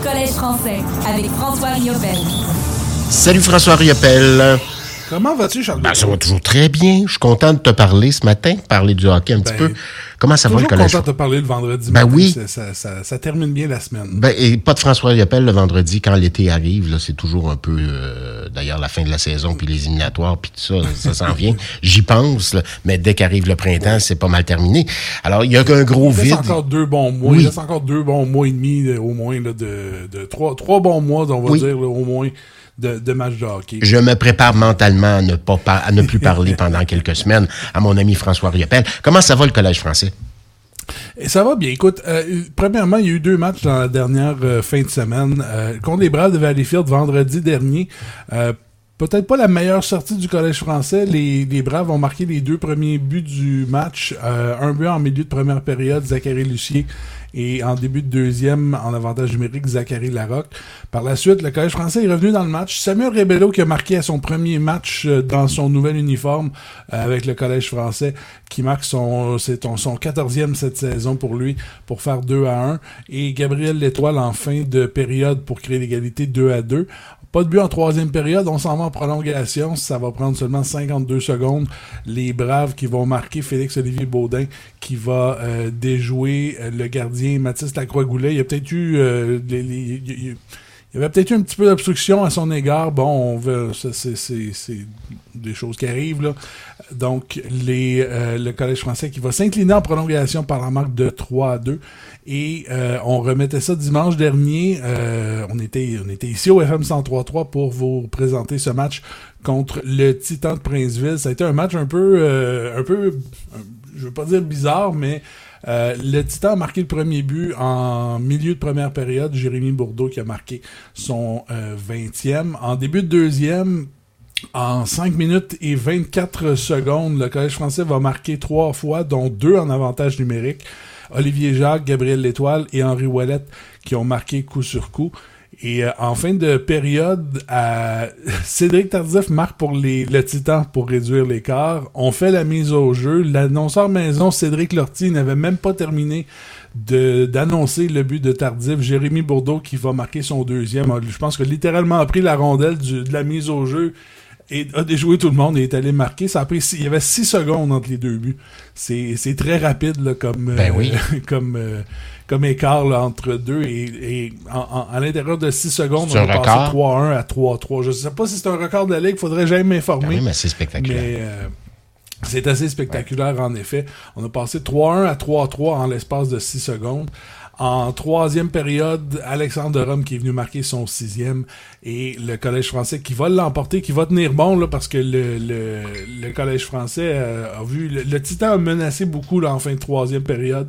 Collège français avec François Riopel. Salut François Riopel. Comment vas-tu, Charles? Ben, ça va toujours très bien. Je suis content de te parler ce matin, parler du hockey un petit Ben, peu. Comment ça va le collège? content de te parler le vendredi Ben matin. oui. Ça, ça- ça- ça termine bien la semaine. Ben, et pas de François Riopel le vendredi quand l'été arrive. Là, c'est toujours un peu, euh, d'ailleurs, la fin de la saison, puis les éliminatoires, puis tout ça, ça s'en vient. J'y pense, là, mais dès qu'arrive le printemps, c'est pas mal terminé. Alors, il y a un gros Il vide. reste encore deux bons mois. Oui. Il reste encore deux bons mois et demi, là, au moins, là, de, de trois, trois bons mois, on va Oui. dire, là, au moins, de, de matchs de hockey. Je me prépare mentalement à ne pas à ne plus parler pendant quelques semaines à mon ami François Riopel. Comment ça va le collège français? Et ça va bien. Écoute, euh, premièrement, il y a eu deux matchs dans la dernière euh, fin de semaine. Euh, contre les Braves de Valleyfield vendredi dernier. Peut-être pas la meilleure sortie du collège français. Les, Braves ont marqué les deux premiers buts du match. Euh, un but en milieu de première période, Zachary Lucier. Et en début de deuxième, en avantage numérique, Zachary Larocque. Par la suite, le collège français est revenu dans le match. Samuel Rebello qui a marqué à son premier match euh, dans son nouvel uniforme euh, avec le collège français, qui marque son son 14e cette saison pour lui pour faire 2 à 1. Et Gabriel Létoile en fin de période pour créer l'égalité 2 à 2. Pas de but en troisième période, on s'en va en prolongation, ça va prendre seulement 52 secondes. Les Braves qui vont marquer Félix-Olivier Baudin qui va euh, déjouer euh, le gardien Mathis Lacroix-Goulet. Il y a peut-être eu... euh, les- il- y avait peut-être eu un petit peu d'obstruction à son égard. Bon, on veut, c'est, c'est, c'est des choses qui arrivent. Là. Donc, les, euh, le Collège français qui va s'incliner en prolongation par la marque de 3 à 2. Et euh, on remettait ça dimanche dernier. Euh, on, était, on était ici au FM 103.3 pour vous présenter ce match contre le Titan de Princeville. Ça a été un match un peu, euh, un peu, je veux pas dire bizarre, mais euh, le Titan a marqué le premier but en milieu de première période. Jérémy Bourdeau qui a marqué son euh, 20e. En début de deuxième, en 5 minutes et 24 secondes, le Collège français va marquer trois fois, dont deux en avantage numérique. Olivier Jacques, Gabriel Létoile et Henri Wallet qui ont marqué coup sur coup. Et euh, en fin de période, euh, Cédric Tardif marque pour les, le Titan pour réduire l'écart. On fait la mise au jeu. L'annonceur maison, Cédric Lortie, n'avait même pas terminé d'annoncer le but de Tardif. Jérémy Bourdeau qui va marquer son deuxième. Je pense que littéralement a pris la rondelle du- de la mise au jeu et a déjoué tout le monde et est allé marquer. Ça a pris six- il y avait 6 secondes entre les deux buts. C'est c'est très rapide là, comme, Ben euh, comme, euh, comme écart là, entre deux. Et, et en- en- à l'intérieur de 6 secondes, on est passé record? 3-1 à 3-3. Je sais pas si c'est un record de la Ligue, faudrait jamais m'informer. oui, mais c'est spectaculaire. Mais euh, c'est assez spectaculaire en effet. On a passé 3-1 à 3-3 en l'espace de 6 secondes. En troisième période, Alexandre Rome qui est venu marquer son sixième et le Collège français qui va l'emporter, qui va tenir bon là, parce que le, le, le Collège français euh, a vu... Le, le Titan a menacé beaucoup là, en fin de troisième période.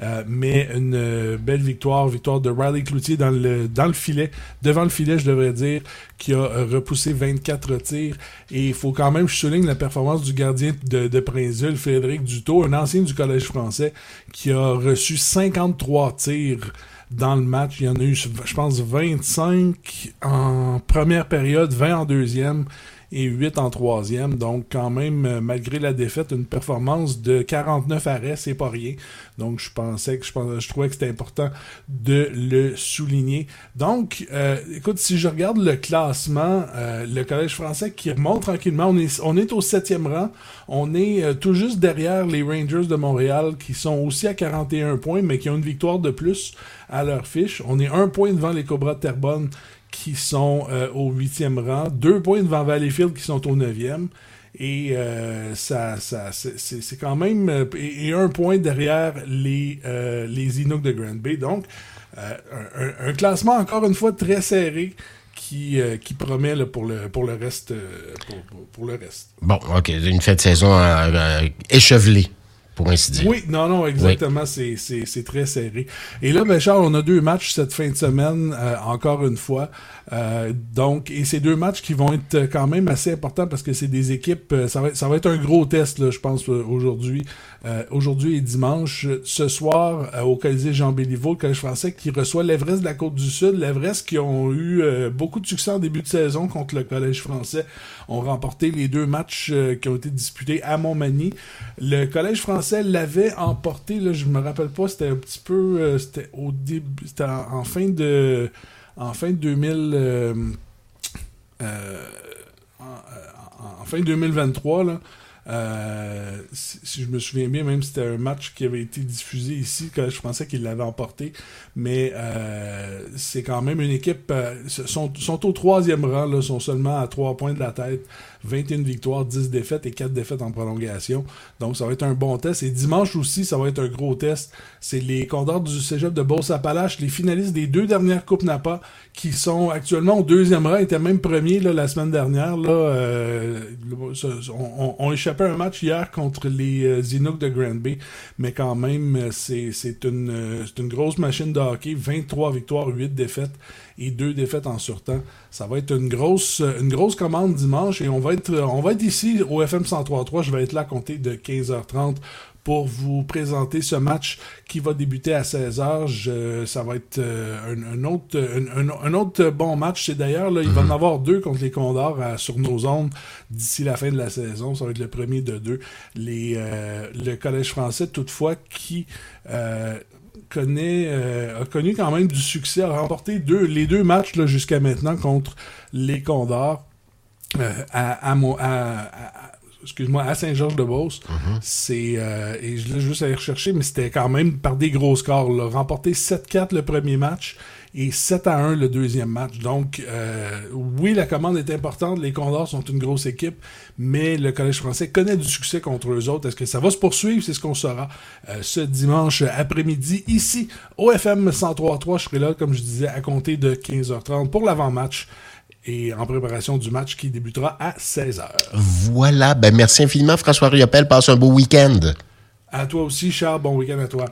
Euh, mais une euh, belle victoire, victoire de Riley Cloutier dans le, dans le filet, devant le filet, je devrais dire, qui a euh, repoussé 24 tirs. Et il faut quand même je souligne la performance du gardien de, de Princeville, Frédéric Dutot, un ancien du Collège français, qui a reçu 53 tirs dans le match. Il y en a eu, je pense, 25 en première période, 20 en deuxième et 8 en troisième. Donc, quand même, euh, malgré la défaite, une performance de 49 arrêts, c'est pas rien. Donc, je pensais que je, pensais, je trouvais que c'était important de le souligner. Donc, euh, écoute, si je regarde le classement, euh, le Collège français qui remonte tranquillement, on est, on est au septième rang. On est euh, tout juste derrière les Rangers de Montréal qui sont aussi à 41 points, mais qui ont une victoire de plus à leur fiche. On est un point devant les Cobras de Terrebonne qui sont euh, au huitième rang, deux points devant Valleyfield qui sont au neuvième. Et euh, ça, ça, c'est- quand même euh, et, un point derrière les euh, les de Grand Bay. Donc un, classement encore une fois très serré qui, qui promet pour le pour le reste pour, le reste. Bon, OK, une fête de saison échevelée, pour ainsi dire. Oui, non, non, exactement, c'est- c'est c'est très serré. Et là, ben Charles, on a deux matchs cette fin de semaine, euh, encore une fois. Euh, donc, et ces deux matchs qui vont être quand même assez importants parce que c'est des équipes, euh, ça va, être- ça va être un gros test, là, je pense, euh, aujourd'hui. Euh, aujourd'hui et dimanche. Ce soir, euh, au Colisée Jean Béliveau, le Collège français qui reçoit l'Everest de la Côte-du-Sud. L'Everest qui ont eu beaucoup de succès en début de saison contre le Collège français ont remporté les deux matchs qui ont été disputés à Montmagny. Le Collège français Français l'avait emporté. Là, je me rappelle pas, c'était un petit peu. euh, c'était au début. En, fin de. En fin de 2000. euh, euh, en, fin 2023, là. euh, si, je me souviens bien, même c'était un match qui avait été diffusé ici, que je pensais qu'il l'avait emporté. Mais c'est quand même une équipe. euh, sont, sont au troisième rang, là, sont seulement à trois points de la tête. 21 victoires, 10 défaites et 4 défaites en prolongation. Donc ça va être un bon test. Et dimanche aussi, ça va être un gros test. C'est les Condors du Cégep de Beauce-Appalaches, les finalistes des deux dernières Coupes Napa, qui sont actuellement au deuxième rang, étaient même premiers là, la semaine dernière. Là, euh, on, on- échappait un match hier contre les euh, Inuks de Granby, mais quand même, c'est une, euh, une grosse machine de hockey. 23 victoires, 8 défaites et 2 défaites en surtemps. Ça va être une grosse, une grosse commande dimanche et on va être, on va être ici au FM 103.3. Je vais être là à compter de 15h30 pour vous présenter ce match qui va débuter à 16h. Je- ça va être euh, un, un autre, un, autre bon match. C'est d'ailleurs, là, il va en avoir deux contre les Condors à- sur nos ondes d'ici la fin de la saison. Ça va être le premier de deux. Les, euh, le Collège français, toutefois, qui euh, connaît, euh, a connu quand même du succès, a remporté deux, les deux matchs là, jusqu'à maintenant contre les Condors euh, à, à, à- à- à- excuse-moi, à Saint-Georges-de-Beauce. C'est, euh, et je l'ai juste à rechercher, mais c'était quand même par des gros scores. Là. Remporté 7-4 le premier match et 7 à 1 le deuxième match. Donc, euh, oui, la commande est importante. Les Condors sont une grosse équipe, mais le Collège français connaît du succès contre eux autres. Est-ce que ça va se poursuivre? C'est ce qu'on saura euh, ce dimanche après-midi ici au FM 103.3. Je serai là, comme je disais, à compter de 15h30 pour l'avant-match et en préparation du match qui débutera à 16h. Voilà. Ben, merci infiniment, François Riopel. Passe un beau week-end. À toi aussi, Charles. Bon week-end à toi.